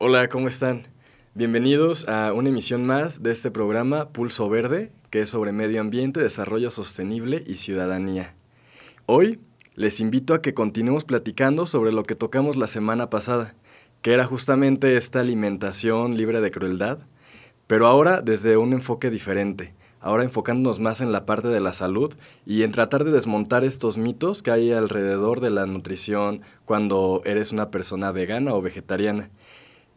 Hola, ¿cómo están? Bienvenidos a una emisión más de este programa Pulso Verde, que es sobre medio ambiente, desarrollo sostenible y ciudadanía. Hoy les invito a que continuemos platicando sobre lo que tocamos la semana pasada, que era justamente esta alimentación libre de crueldad, pero ahora desde un enfoque diferente, ahora enfocándonos más en la parte de la salud y en tratar de desmontar estos mitos que hay alrededor de la nutrición cuando eres una persona vegana o vegetariana.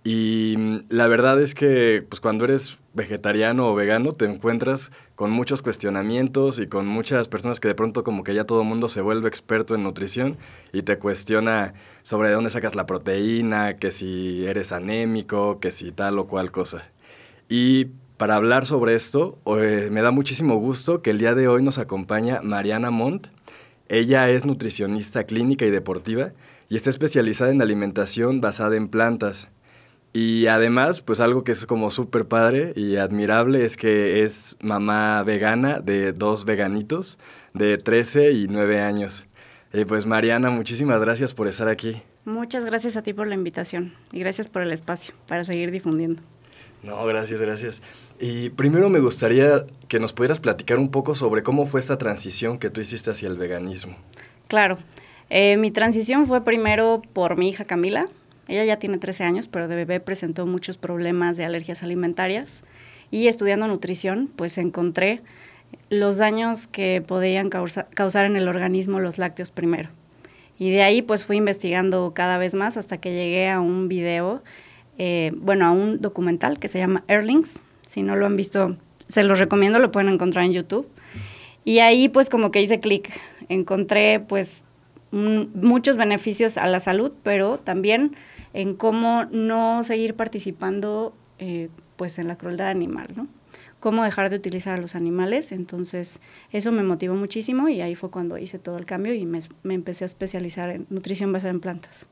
Y mm, la verdad es que pues, cuando eres vegetariano o vegano te encuentras con muchos cuestionamientos y con muchas personas que de pronto como que ya todo mundo se vuelve experto en nutrición y te cuestiona sobre de dónde sacas la proteína, que si eres anémico, que si tal o cual cosa. Y para hablar sobre esto, eh, me da muchísimo gusto que el día de hoy nos acompaña Mariana Montt. Ella es nutricionista clínica y deportiva y está especializada en alimentación basada en plantas. Y además, pues algo que es como súper padre y admirable es que es mamá vegana de dos veganitos de 13 y 9 años. Y pues Mariana, muchísimas gracias por estar aquí. Muchas gracias a ti por la invitación y gracias por el espacio para seguir difundiendo. No, gracias, gracias. Y primero me gustaría que nos pudieras platicar un poco sobre cómo fue esta transición que tú hiciste hacia el veganismo. Claro. Eh, mi transición fue primero por mi hija Camila, ella ya tiene 13 años, pero de bebé presentó muchos problemas de alergias alimentarias y estudiando nutrición, pues encontré los daños que podían causar en el organismo los lácteos primero. Y de ahí pues fui investigando cada vez más hasta que llegué a un video, eh, bueno, a un documental que se llama Erlings. Si no lo han visto, se los recomiendo, lo pueden encontrar en YouTube. Y ahí pues como que hice clic, encontré pues muchos beneficios a la salud, pero también en cómo no seguir participando eh, pues en la crueldad animal, ¿no? Cómo dejar de utilizar a los animales. Entonces, eso me motivó muchísimo y ahí fue cuando hice todo el cambio y me, empecé a especializar en nutrición basada en plantas.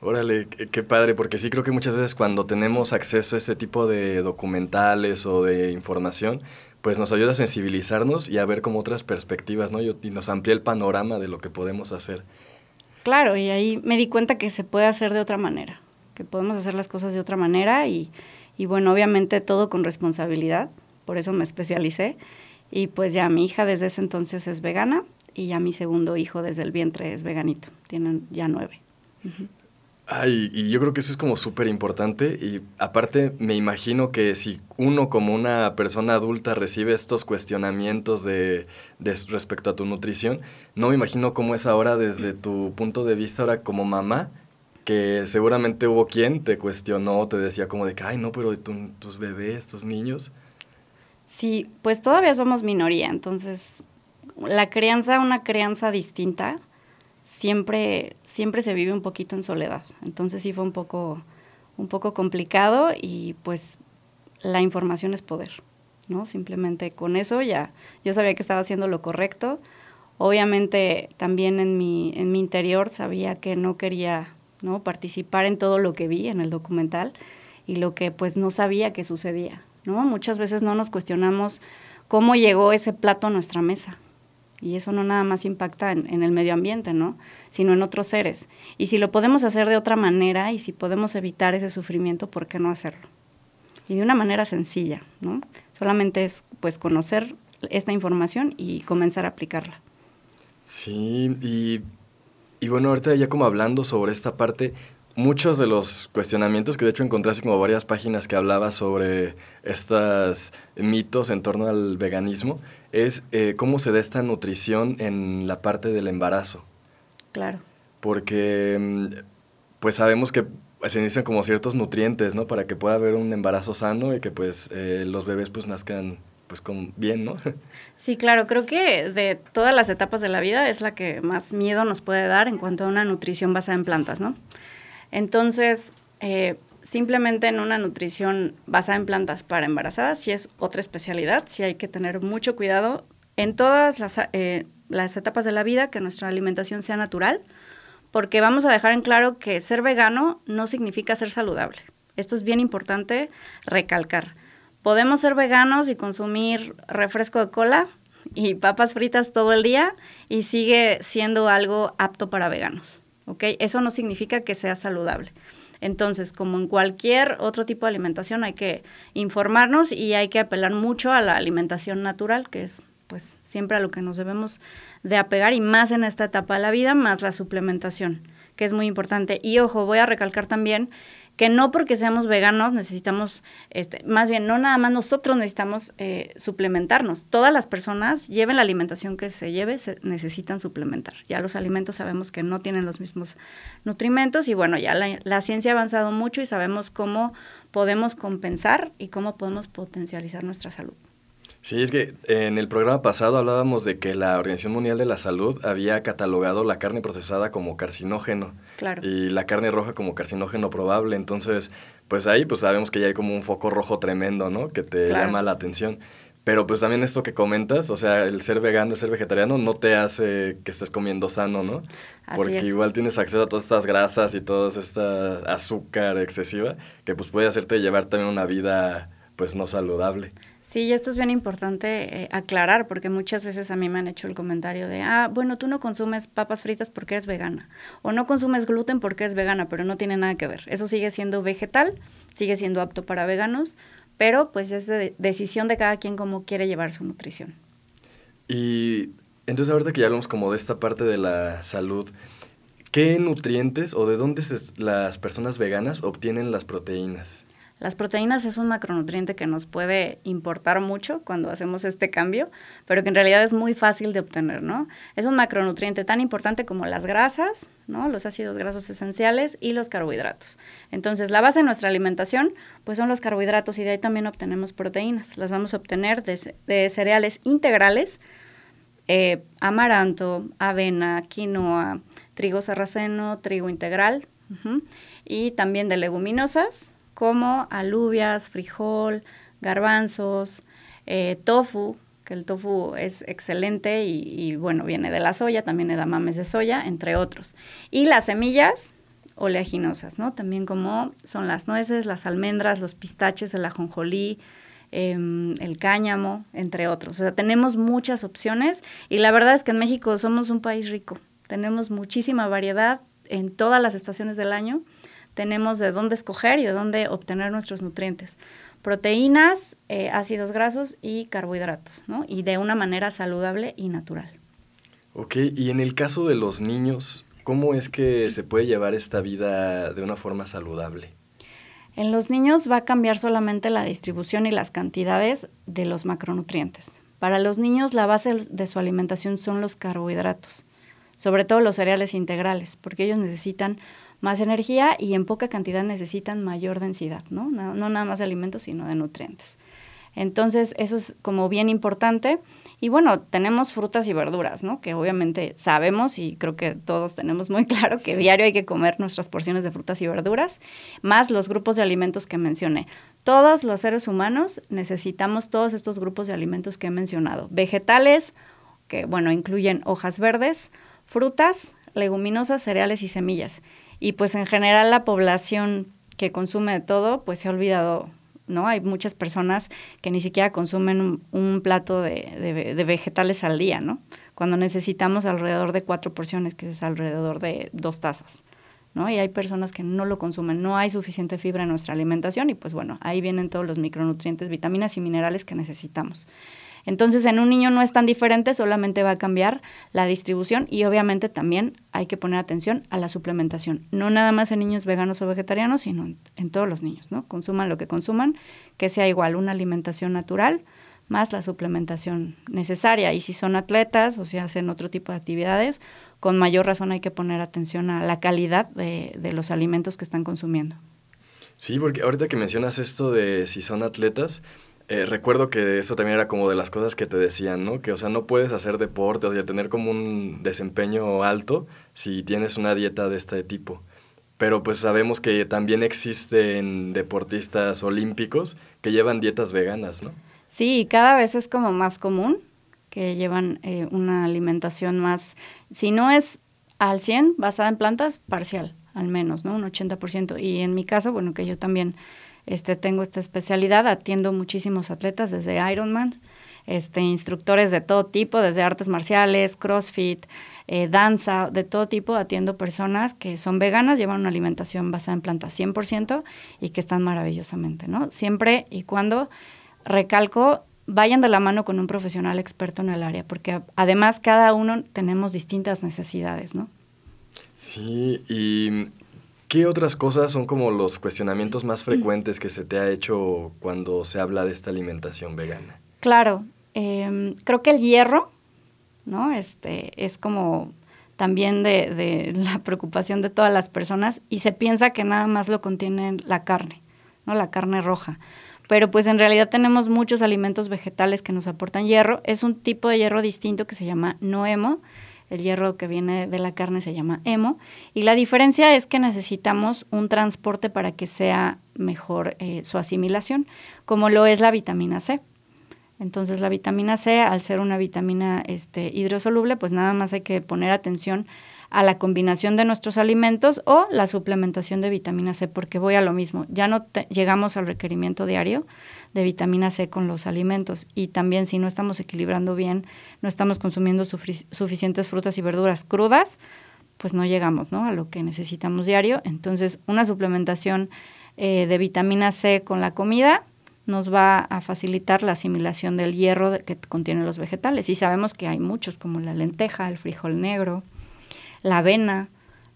Órale, qué, padre, porque sí creo que muchas veces cuando tenemos acceso a este tipo de documentales o de información, pues nos ayuda a sensibilizarnos y a ver como otras perspectivas, ¿no? y nos amplía el panorama de lo que podemos hacer. Claro, y ahí me di cuenta que se puede hacer de otra manera, que podemos hacer las cosas de otra manera y, y bueno, obviamente todo con responsabilidad, por eso me especialicé. Y pues ya mi hija desde ese entonces es vegana y ya mi segundo hijo desde el vientre es veganito, tienen ya nueve. Ay, y yo creo que eso es como súper importante y aparte me imagino que si uno como una persona adulta recibe estos cuestionamientos de, respecto a tu nutrición, no me imagino cómo es ahora desde tu punto de vista ahora como mamá, que seguramente hubo quien te cuestionó, te decía como de que, ay no, pero tus bebés, tus niños. Sí, pues todavía somos minoría, entonces la crianza, una crianza distinta, siempre, siempre se vive un poquito en soledad. Entonces sí fue un poco, un poco complicado y pues la información es poder, ¿no? Simplemente con eso ya yo sabía que estaba haciendo lo correcto. Obviamente también en mi, en mi interior sabía que no quería ¿no? participar en todo lo que vi en el documental y lo que pues no sabía que sucedía. ¿no? Muchas veces no nos cuestionamos cómo llegó ese plato a nuestra mesa, y eso no nada más impacta en, el medio ambiente, ¿no? Sino en otros seres. Y si lo podemos hacer de otra manera y si podemos evitar ese sufrimiento, ¿por qué no hacerlo? Y de una manera sencilla, ¿no? Solamente es pues conocer esta información y comenzar a aplicarla. Sí, y, y bueno, ahorita ya como hablando sobre esta parte, muchos de los cuestionamientos que de hecho encontré así como varias páginas que hablaba sobre estos mitos en torno al veganismo es eh, cómo se da esta nutrición en la parte del embarazo. Claro. Porque mm, pues sabemos que se necesitan como ciertos nutrientes, ¿no? Para que pueda haber un embarazo sano y que pues eh, los bebés pues nazcan pues con, bien, ¿no? Sí, claro, creo que de todas las etapas de la vida es la que más miedo nos puede dar en cuanto a una nutrición basada en plantas, ¿no? Entonces, eh, simplemente en una nutrición basada en plantas para embarazadas, sí es otra especialidad, sí hay que tener mucho cuidado en todas las, eh, las etapas de la vida, que nuestra alimentación sea natural, porque vamos a dejar en claro que ser vegano no significa ser saludable. Esto es bien importante recalcar. Podemos ser veganos y consumir refresco de cola y papas fritas todo el día y sigue siendo algo apto para veganos. ¿ok? Eso no significa que sea saludable. Entonces, como en cualquier otro tipo de alimentación, hay que informarnos y hay que apelar mucho a la alimentación natural, que es pues siempre a lo que nos debemos de apegar y más en esta etapa de la vida, más la suplementación, que es muy importante. Y ojo, voy a recalcar también que no porque seamos veganos necesitamos, este, más bien, no nada más nosotros necesitamos eh, suplementarnos. Todas las personas, lleven la alimentación que se lleve, se necesitan suplementar. Ya los alimentos sabemos que no tienen los mismos nutrimentos y bueno, ya la, la ciencia ha avanzado mucho y sabemos cómo podemos compensar y cómo podemos potencializar nuestra salud. Sí, es que en el programa pasado hablábamos de que la Organización Mundial de la Salud había catalogado la carne procesada como carcinógeno Claro. y la carne roja como carcinógeno probable. Entonces, pues ahí pues sabemos que ya hay como un foco rojo tremendo, ¿no? Que te Claro. llama la atención. Pero pues también esto que comentas, o sea, el ser vegano, el ser vegetariano no te hace que estés comiendo sano, ¿no? Así Porque es. igual tienes acceso a todas estas grasas y toda esta azúcar excesiva que pues puede hacerte llevar también una vida pues no saludable. Sí, y esto es bien importante eh, aclarar, porque muchas veces a mí me han hecho el comentario de, ah, bueno, tú no consumes papas fritas porque eres vegana, o no consumes gluten porque eres vegana, pero no tiene nada que ver. Eso sigue siendo vegetal, sigue siendo apto para veganos, pero pues es de decisión de cada quien cómo quiere llevar su nutrición. Y entonces ahorita que ya hablamos como de esta parte de la salud, ¿qué nutrientes o de dónde las personas veganas obtienen las proteínas? Las proteínas es un macronutriente que nos puede importar mucho cuando hacemos este cambio, pero que en realidad es muy fácil de obtener, ¿no? Es un macronutriente tan importante como las grasas, ¿no? Los ácidos grasos esenciales y los carbohidratos. Entonces, la base de nuestra alimentación, pues son los carbohidratos y de ahí también obtenemos proteínas. Las vamos a obtener de, ce- de cereales integrales, eh, amaranto, avena, quinoa, trigo sarraceno, trigo integral, y también de leguminosas como alubias, frijol, garbanzos, eh, tofu, que el tofu es excelente y, bueno, viene de la soya, también le da mames de soya, entre otros. Y las semillas oleaginosas, ¿no? También como son las nueces, las almendras, los pistaches, el ajonjolí, em, el cáñamo, entre otros. O sea, tenemos muchas opciones y la verdad es que en México somos un país rico. Tenemos muchísima variedad en todas las estaciones del año. Tenemos de dónde escoger y de dónde obtener nuestros nutrientes. Proteínas, eh, ácidos grasos y carbohidratos, ¿no? Y de una manera saludable y natural. Ok, y en el caso de los niños, ¿cómo es que se puede llevar esta vida de una forma saludable? En los niños va a cambiar solamente la distribución y las cantidades de los macronutrientes. Para los niños la base de su alimentación son los carbohidratos, sobre todo los cereales integrales, porque ellos necesitan más energía y en poca cantidad necesitan mayor densidad, ¿no? No, no nada más de alimentos, sino de nutrientes. Entonces, eso es como bien importante. Y bueno, tenemos frutas y verduras, ¿no? Que obviamente sabemos y creo que todos tenemos muy claro que diario hay que comer nuestras porciones de frutas y verduras, más los grupos de alimentos que mencioné. Todos los seres humanos necesitamos todos estos grupos de alimentos que he mencionado. Vegetales, que bueno, incluyen hojas verdes, frutas, leguminosas, cereales y semillas. Y pues en general la población que consume todo, pues se ha olvidado ¿no? Hay muchas personas que ni siquiera consumen un, un plato de, de, de, vegetales al día, ¿no? Cuando necesitamos alrededor de cuatro porciones, que es alrededor de dos tazas, ¿no? Y hay personas que no lo consumen, no hay suficiente fibra en nuestra alimentación y pues bueno, ahí vienen todos los micronutrientes, vitaminas y minerales que necesitamos. Entonces, en un niño no es tan diferente, solamente va a cambiar la distribución y obviamente también hay que poner atención a la suplementación. No nada más en niños veganos o vegetarianos, sino en, todos los niños, ¿no? Consuman lo que consuman, que sea igual una alimentación natural más la suplementación necesaria. Y si son atletas o si hacen otro tipo de actividades, con mayor razón hay que poner atención a la calidad de, de los alimentos que están consumiendo. Sí, porque ahorita que mencionas esto de si son atletas, eh, recuerdo que eso también era como de las cosas que te decían, ¿no? Que, o sea, no puedes hacer deporte, o sea, tener como un desempeño alto si tienes una dieta de este tipo. Pero pues sabemos que también existen deportistas olímpicos que llevan dietas veganas, ¿no? Sí, cada vez es como más común que llevan eh, una alimentación más, si no es al 100 basada en plantas, parcial, al menos, ¿no? Un 80%. Y en mi caso, bueno, que yo también este, tengo esta especialidad, atiendo muchísimos atletas desde Ironman, este, instructores de todo tipo, desde artes marciales, CrossFit, eh, danza, de todo tipo, atiendo personas que son veganas, llevan una alimentación basada en plantas 100% y que están maravillosamente, ¿no? Siempre y cuando, recalco, vayan de la mano con un profesional experto en el área, porque además cada uno tenemos distintas necesidades, ¿no? Sí, y ¿qué otras cosas son como los cuestionamientos más frecuentes que se te ha hecho cuando se habla de esta alimentación vegana? Claro, em, creo que el hierro, ¿no? Este, es como también de, de, la preocupación de todas las personas y se piensa que nada más lo contiene la carne, ¿no? La carne roja pero pues en realidad tenemos muchos alimentos vegetales que nos aportan hierro. Es un tipo de hierro distinto que se llama noemo. El hierro que viene de la carne se llama hemo. Y la diferencia es que necesitamos un transporte para que sea mejor eh, su asimilación, como lo es la vitamina C. Entonces la vitamina C, al ser una vitamina este, hidrosoluble, pues nada más hay que poner atención a la combinación de nuestros alimentos o la suplementación de vitamina C, porque voy a lo mismo. Ya no llegamos al requerimiento diario de vitamina C con los alimentos y también si no estamos equilibrando bien, no estamos consumiendo suficientes frutas y verduras crudas, pues no llegamos ¿no? a lo que necesitamos diario. Entonces, una suplementación eh, de vitamina C con la comida nos va a facilitar la asimilación del hierro que contienen los vegetales. Y sabemos que hay muchos, como la lenteja, el frijol negro, la avena,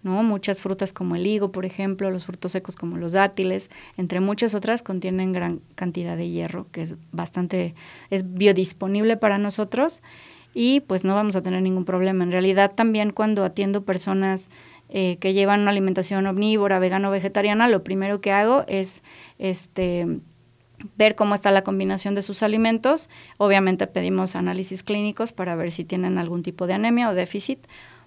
¿no? Muchas frutas como el higo, por ejemplo, los frutos secos como los dátiles, entre muchas otras contienen gran cantidad de hierro, que es bastante, es biodisponible para nosotros y pues no vamos a tener ningún problema. En realidad también cuando atiendo personas eh, que llevan una alimentación omnívora, vegano, vegetariana, lo primero que hago es este ver cómo está la combinación de sus alimentos. Obviamente pedimos análisis clínicos para ver si tienen algún tipo de anemia o déficit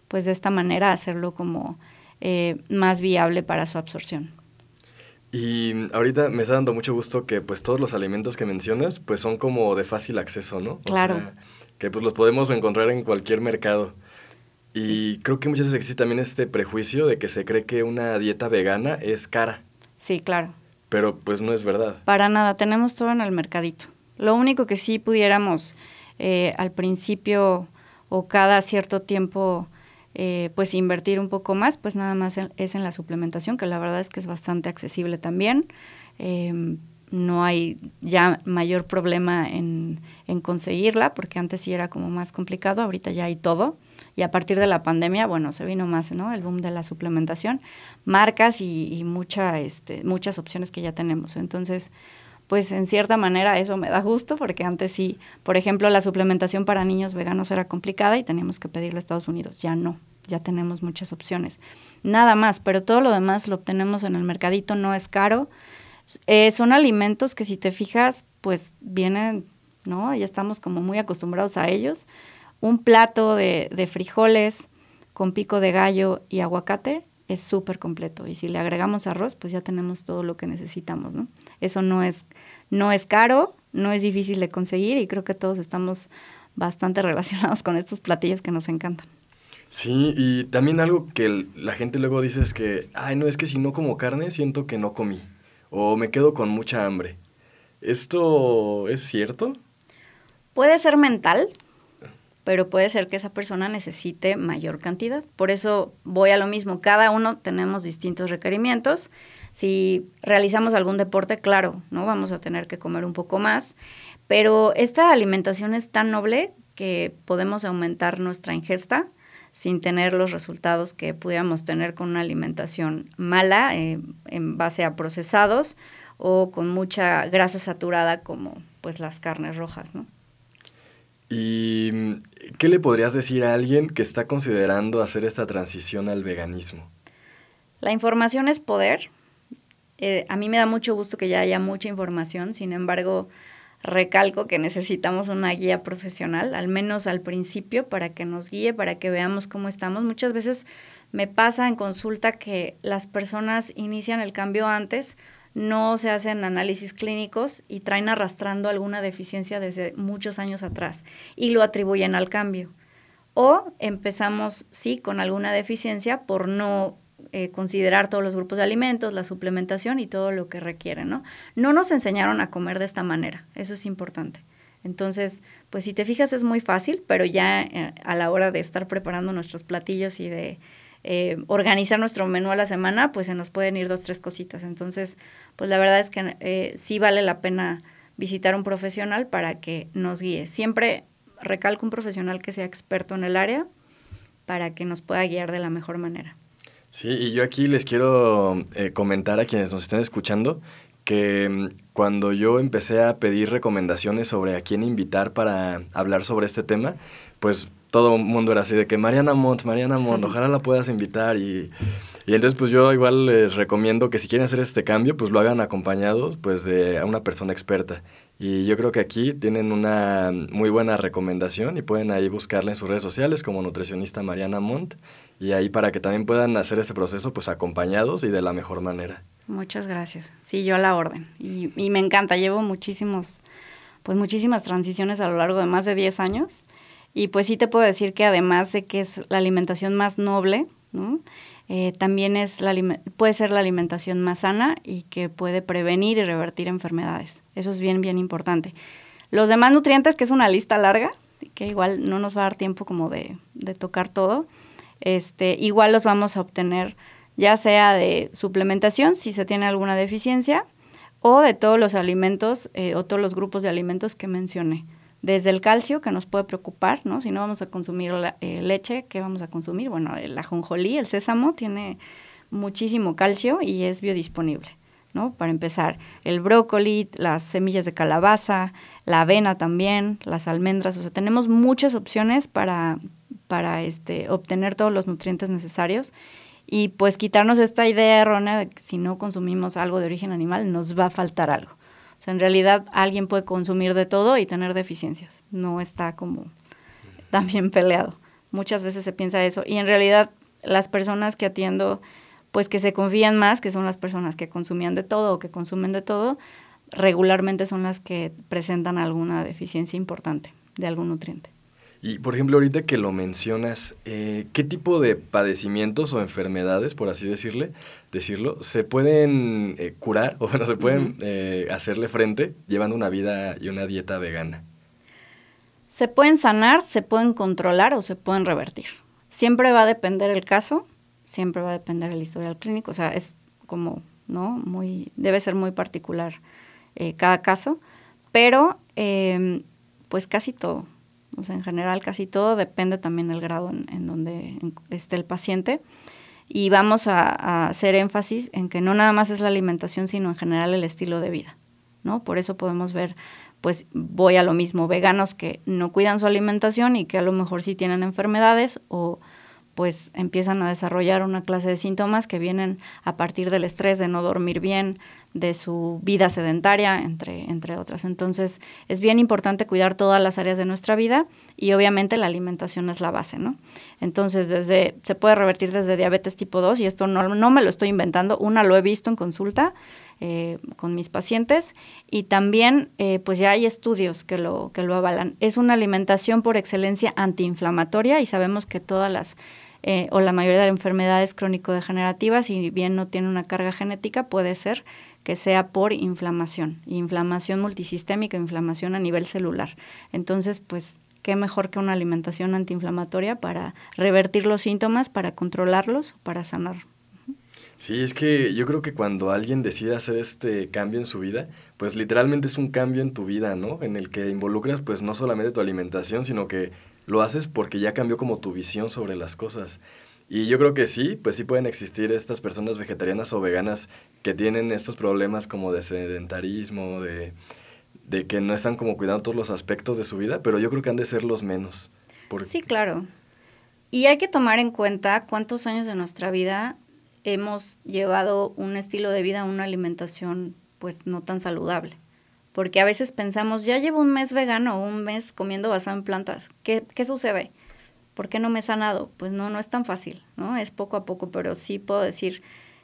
pues de esta manera hacerlo como eh, más viable para su absorción. Y ahorita me está dando mucho gusto que pues todos los alimentos que mencionas pues son como de fácil acceso, ¿no? claro. que pues los podemos encontrar en cualquier mercado. Y creo que muchas veces existe también este prejuicio de que se cree que una dieta vegana es cara. Sí, claro. Pero pues no es verdad. Para nada, tenemos todo en el mercadito. Lo único que sí pudiéramos eh, al principio o cada cierto tiempo eh, pues invertir un poco más, pues nada más es en la suplementación, que la verdad es que es bastante accesible también. Em, no hay ya mayor problema en, en, conseguirla, porque antes sí era como más complicado, ahorita ya hay todo. Y a partir de la pandemia, bueno, se vino más, ¿no? El boom de la suplementación, marcas y, y mucha, este, muchas opciones que ya tenemos. Entonces, pues en cierta manera eso me da gusto, porque antes sí, por ejemplo, la suplementación para niños veganos era complicada y teníamos que pedirle a Estados Unidos. Ya no, ya tenemos muchas opciones. Nada más, pero todo lo demás lo obtenemos en el mercadito, no es caro. Eh, son alimentos que si te fijas, pues vienen, ¿no? Ya estamos como muy acostumbrados a ellos. Un plato de, de frijoles con pico de gallo y aguacate es súper completo. Y si le agregamos arroz, pues ya tenemos todo lo que necesitamos, ¿no? Eso no es, no es caro, no es difícil de conseguir y creo que todos estamos bastante relacionados con estos platillos que nos encantan. Sí, y también algo que la gente luego dice es que, ay, no, es que si no como carne siento que no comí o me quedo con mucha hambre. ¿Esto es cierto? Puede ser mental, pero puede ser que esa persona necesite mayor cantidad. Por eso voy a lo mismo, cada uno tenemos distintos requerimientos. Si realizamos algún deporte, claro, ¿no? Vamos a tener que comer un poco más, pero esta alimentación es tan noble que podemos aumentar nuestra ingesta sin tener los resultados que pudiéramos tener con una alimentación mala eh, en base a procesados o con mucha grasa saturada como pues las carnes rojas, ¿no? ¿Y qué le podrías decir a alguien que está considerando hacer esta transición al veganismo? La información es poder. Eh, a mí me da mucho gusto que ya haya mucha información, sin embargo, recalco que necesitamos una guía profesional, al menos al principio, para que nos guíe, para que veamos cómo estamos. Muchas veces me pasa en consulta que las personas inician el cambio antes, no se hacen análisis clínicos y traen arrastrando alguna deficiencia desde muchos años atrás y lo atribuyen al cambio. O empezamos, sí, con alguna deficiencia por no eh, considerar todos los grupos de alimentos, la suplementación y todo lo que requieren, ¿no? No nos enseñaron a comer de esta manera, eso es importante. Entonces, pues si te fijas es muy fácil, pero ya eh, a la hora de estar preparando nuestros platillos y de eh, organizar nuestro menú a la semana, pues se nos pueden ir dos, tres cositas. Entonces, pues la verdad es que sí vale la pena visitar un profesional para que nos guíe. Siempre recalco un profesional que sea experto en el área para que nos pueda guiar de la mejor manera. Sí, y yo aquí les quiero eh, comentar a quienes nos estén escuchando que mm, cuando yo empecé a pedir recomendaciones sobre a quién invitar para hablar sobre este tema, pues todo el mundo era así de que Mariana Montt, Mariana Montt, ojalá la puedas invitar y, y, entonces pues yo igual les recomiendo que si quieren hacer este cambio pues lo hagan acompañados pues de una persona experta y yo creo que aquí tienen una muy buena recomendación y pueden ahí buscarla en sus redes sociales como nutricionista Mariana Montt y ahí para que también puedan hacer este proceso pues acompañados y de la mejor manera. Muchas gracias. Sí, yo a la orden. Y, y me encanta, llevo muchísimos, pues muchísimas transiciones a lo largo de más de 10 años. Y pues sí te puedo decir que además de que es la alimentación más noble, ¿no? Eh, también es la, puede ser la alimentación más sana y que puede prevenir y revertir enfermedades. Eso es bien, bien importante. Los demás nutrientes, que es una lista larga, que igual no nos va a dar tiempo como de, de tocar todo, este, igual los vamos a obtener ya sea de suplementación, si se tiene alguna deficiencia, o de todos los alimentos eh, o todos los grupos de alimentos que mencioné desde el calcio, que nos puede preocupar, ¿no? Si no vamos a consumir eh, leche, ¿qué vamos a consumir? Bueno, el ajonjolí, el sésamo, tiene muchísimo calcio y es biodisponible, ¿no? Para empezar, el brócoli, las semillas de calabaza, la avena también, las almendras, o sea, tenemos muchas opciones para, para este, obtener todos los nutrientes necesarios y pues quitarnos esta idea errónea de que si no consumimos algo de origen animal nos va a faltar algo. O sea, en realidad alguien puede consumir de todo y tener deficiencias. No está como también peleado. Muchas veces se piensa eso. Y en realidad las personas que atiendo, pues que se confían más, que son las personas que consumían de todo o que consumen de todo, regularmente son las que presentan alguna deficiencia importante de algún nutriente. Y por ejemplo, ahorita que lo mencionas, eh, ¿qué tipo de padecimientos o enfermedades, por así decirle, decirlo, se pueden eh, curar o bueno, se pueden eh, hacerle frente llevando una vida y una dieta vegana? Se pueden sanar, se pueden controlar o se pueden revertir. Siempre va a depender el caso, siempre va a depender el historial clínico, o sea, es como, ¿no? Muy, debe ser muy particular cada caso, pero pues casi todo en general casi todo depende también del grado en, donde esté el paciente. Y vamos a, hacer énfasis en que no nada más es la alimentación, sino en general el estilo de vida, ¿no? Por eso podemos ver, pues voy a lo mismo, veganos que no cuidan su alimentación y que a lo mejor sí tienen enfermedades o pues empiezan a desarrollar una clase de síntomas que vienen a partir del estrés de no dormir bien, de su vida sedentaria, entre, entre otras. Entonces, es bien importante cuidar todas las áreas de nuestra vida y obviamente la alimentación es la base, ¿no? Entonces, desde, se puede revertir desde diabetes tipo 2 y esto no, no me lo estoy inventando, una lo he visto en consulta eh, con mis pacientes y también eh, pues ya hay estudios que lo, que lo avalan. Es una alimentación por excelencia antiinflamatoria y sabemos que todas las eh, o la mayoría de las enfermedades crónico-degenerativas, si bien no tiene una carga genética, puede ser que sea por inflamación, inflamación multisistémica, inflamación a nivel celular. Entonces, pues, qué mejor que una alimentación antiinflamatoria para revertir los síntomas, para controlarlos, para sanar. Sí, es que yo creo que cuando alguien decide hacer este cambio en su vida, pues literalmente es un cambio en tu vida, ¿no? En el que involucras pues no solamente tu alimentación, sino que lo haces porque ya cambió como tu visión sobre las cosas. Y yo creo que sí, pues sí pueden existir estas personas vegetarianas o veganas que tienen estos problemas como de sedentarismo, de, de que no están como cuidando todos los aspectos de su vida, pero yo creo que han de ser los menos. Sí, claro. Y hay que tomar en cuenta cuántos años de nuestra vida hemos llevado un estilo de vida, una alimentación pues no tan saludable. porque a veces pensamos, ya llevo un mes vegano un mes comiendo basado en plantas, ¿qué, qué sucede? ¿Por qué no me he sanado? Pues no, no es tan fácil, ¿no? Es poco a poco, pero sí puedo decir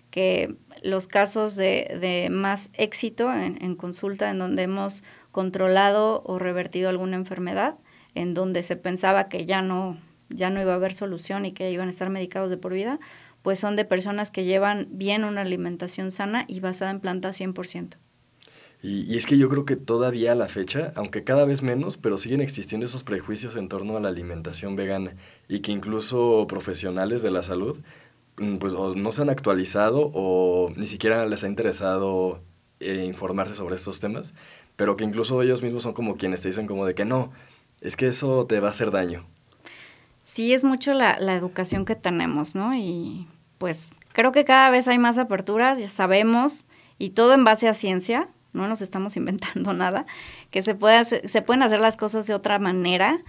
que los casos de, de más éxito en, en, consulta, en donde hemos controlado o revertido alguna enfermedad, en donde se pensaba que ya no, ya no iba a haber solución y que iban a estar medicados de por vida, pues son de personas que llevan bien una alimentación sana y basada en plantas 100%. Y, es que yo creo que todavía a la fecha, aunque cada vez menos, pero siguen existiendo esos prejuicios en torno a la alimentación vegana y que incluso profesionales de la salud mm, pues no se han actualizado o ni siquiera les ha interesado eh, informarse sobre estos temas, pero que incluso ellos mismos son como quienes te dicen como de que no, es que eso te va a hacer daño. Sí, es mucho la, la educación que tenemos, ¿no? Y pues creo que cada vez hay más aperturas, ya sabemos, y todo en base a ciencia, no nos estamos inventando nada, que se, puede se pueden hacer las cosas de otra manera,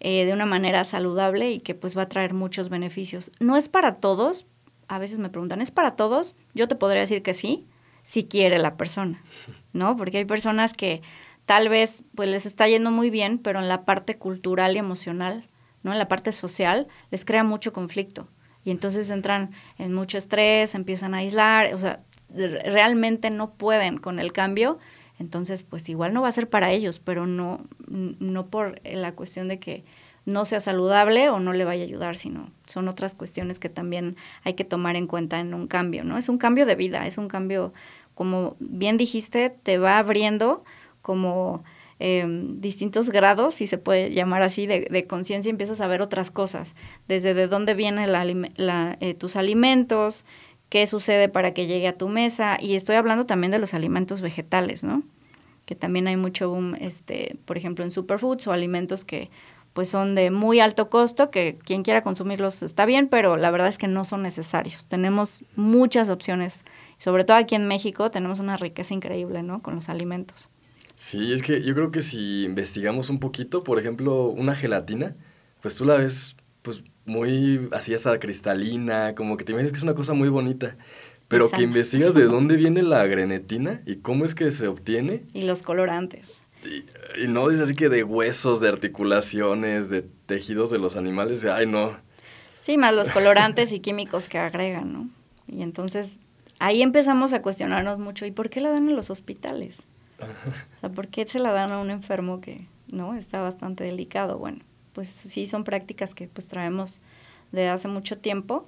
eh, de una manera saludable y que pues va a traer muchos beneficios. No es para todos, a veces me preguntan, ¿es para todos? Yo te podría decir que sí, si quiere la persona, ¿no? Porque hay personas que tal vez pues les está yendo muy bien, pero en la parte cultural y emocional, ¿no? En la parte social les crea mucho conflicto y entonces entran en mucho estrés, empiezan a aislar, o sea, realmente no pueden con el cambio, entonces pues igual no va a ser para ellos, pero no, no por la cuestión de que no sea saludable o no le vaya a ayudar, sino son otras cuestiones que también hay que tomar en cuenta en un cambio, ¿no? Es un cambio de vida, es un cambio, como bien dijiste, te va abriendo como eh, distintos grados, si se puede llamar así, de, de conciencia, empiezas a ver otras cosas, desde de dónde vienen la, la, eh, tus alimentos, qué sucede para que llegue a tu mesa, y estoy hablando también de los alimentos vegetales, ¿no? Que también hay mucho boom, este, por ejemplo, en superfoods o alimentos que pues son de muy alto costo, que quien quiera consumirlos está bien, pero la verdad es que no son necesarios. Tenemos muchas opciones, sobre todo aquí en México tenemos una riqueza increíble, ¿no? Con los alimentos. Sí, es que yo creo que si investigamos un poquito, por ejemplo, una gelatina, pues tú la ves pues muy así hasta cristalina, como que te imaginas que es una cosa muy bonita. Pero Exacto. que investigas de dónde viene la grenetina y cómo es que se obtiene. Y los colorantes. Y, y, no dice así que de huesos, de articulaciones, de tejidos de los animales, ay no. Sí, más los colorantes y químicos que agregan, ¿no? Y entonces ahí empezamos a cuestionarnos mucho, ¿y por qué la dan en los hospitales? O sea, ¿por qué se la dan a un enfermo que no está bastante delicado? Bueno, pues sí son prácticas que pues traemos de hace mucho tiempo,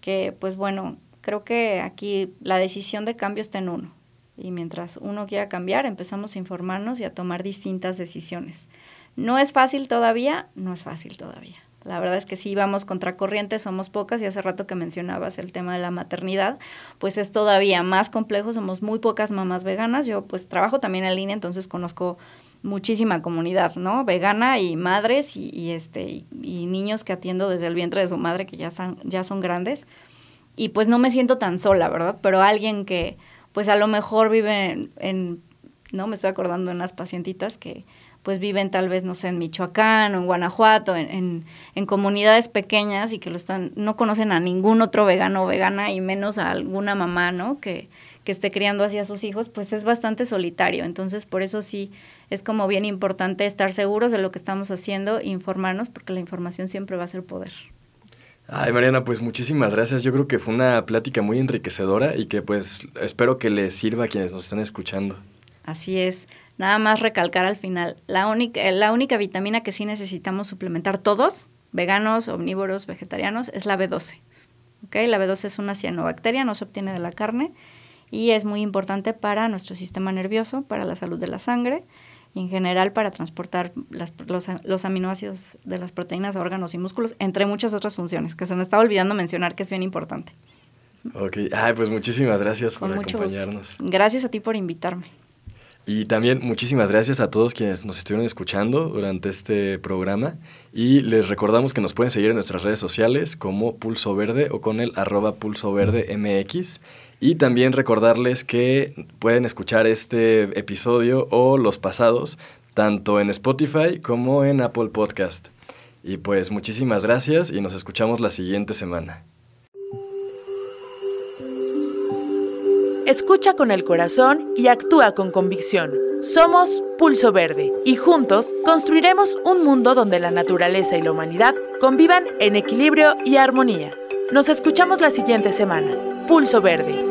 que pues bueno, creo que aquí la decisión de cambio está en uno. Y mientras uno quiera cambiar, empezamos a informarnos y a tomar distintas decisiones. No es fácil todavía, no es fácil todavía. La verdad es que sí vamos contracorriente, somos pocas y hace rato que mencionabas el tema de la maternidad, pues es todavía más complejo, somos muy pocas mamás veganas. Yo pues trabajo también en línea, entonces conozco muchísima comunidad, ¿no? Vegana y madres y, este y, niños que atiendo desde el vientre de su madre que ya son, ya son grandes. Y pues no me siento tan sola, ¿verdad? Pero alguien que pues a lo mejor vive en, en no me estoy acordando de unas pacientitas que pues viven tal vez, no sé, en Michoacán o en Guanajuato, en, en, en, comunidades pequeñas y que lo están, no conocen a ningún otro vegano o vegana y menos a alguna mamá, ¿no? Que, que esté criando así a sus hijos, pues es bastante solitario. Entonces, por eso sí es como bien importante estar seguros de lo que estamos haciendo informarnos, porque la información siempre va a ser poder. Ay, Mariana, pues muchísimas gracias. Yo creo que fue una plática muy enriquecedora y que pues espero que les sirva a quienes nos están escuchando. Así es. Nada más recalcar al final, la única, la única vitamina que sí necesitamos suplementar todos, veganos, omnívoros, vegetarianos, es la B12. ¿Okay? La B12 es una cianobacteria, no se obtiene de la carne y es muy importante para nuestro sistema nervioso, para la salud de la sangre y en general para transportar las, los, los, aminoácidos de las proteínas a órganos y músculos, entre muchas otras funciones, que se me estaba olvidando mencionar que es bien importante. Ok, Ay, pues muchísimas gracias por acompañarnos. Gracias a ti por invitarme. Y también muchísimas gracias a todos quienes nos estuvieron escuchando durante este programa y les recordamos que nos pueden seguir en nuestras redes sociales como Pulso Verde o con el arroba Pulso Verde MX y también recordarles que pueden escuchar este episodio o los pasados tanto en Spotify como en Apple Podcast. Y pues muchísimas gracias y nos escuchamos la siguiente semana. Escucha con el corazón y actúa con convicción. Somos Pulso Verde y juntos construiremos un mundo donde la naturaleza y la humanidad convivan en equilibrio y armonía. Nos escuchamos la siguiente semana. Pulso Verde,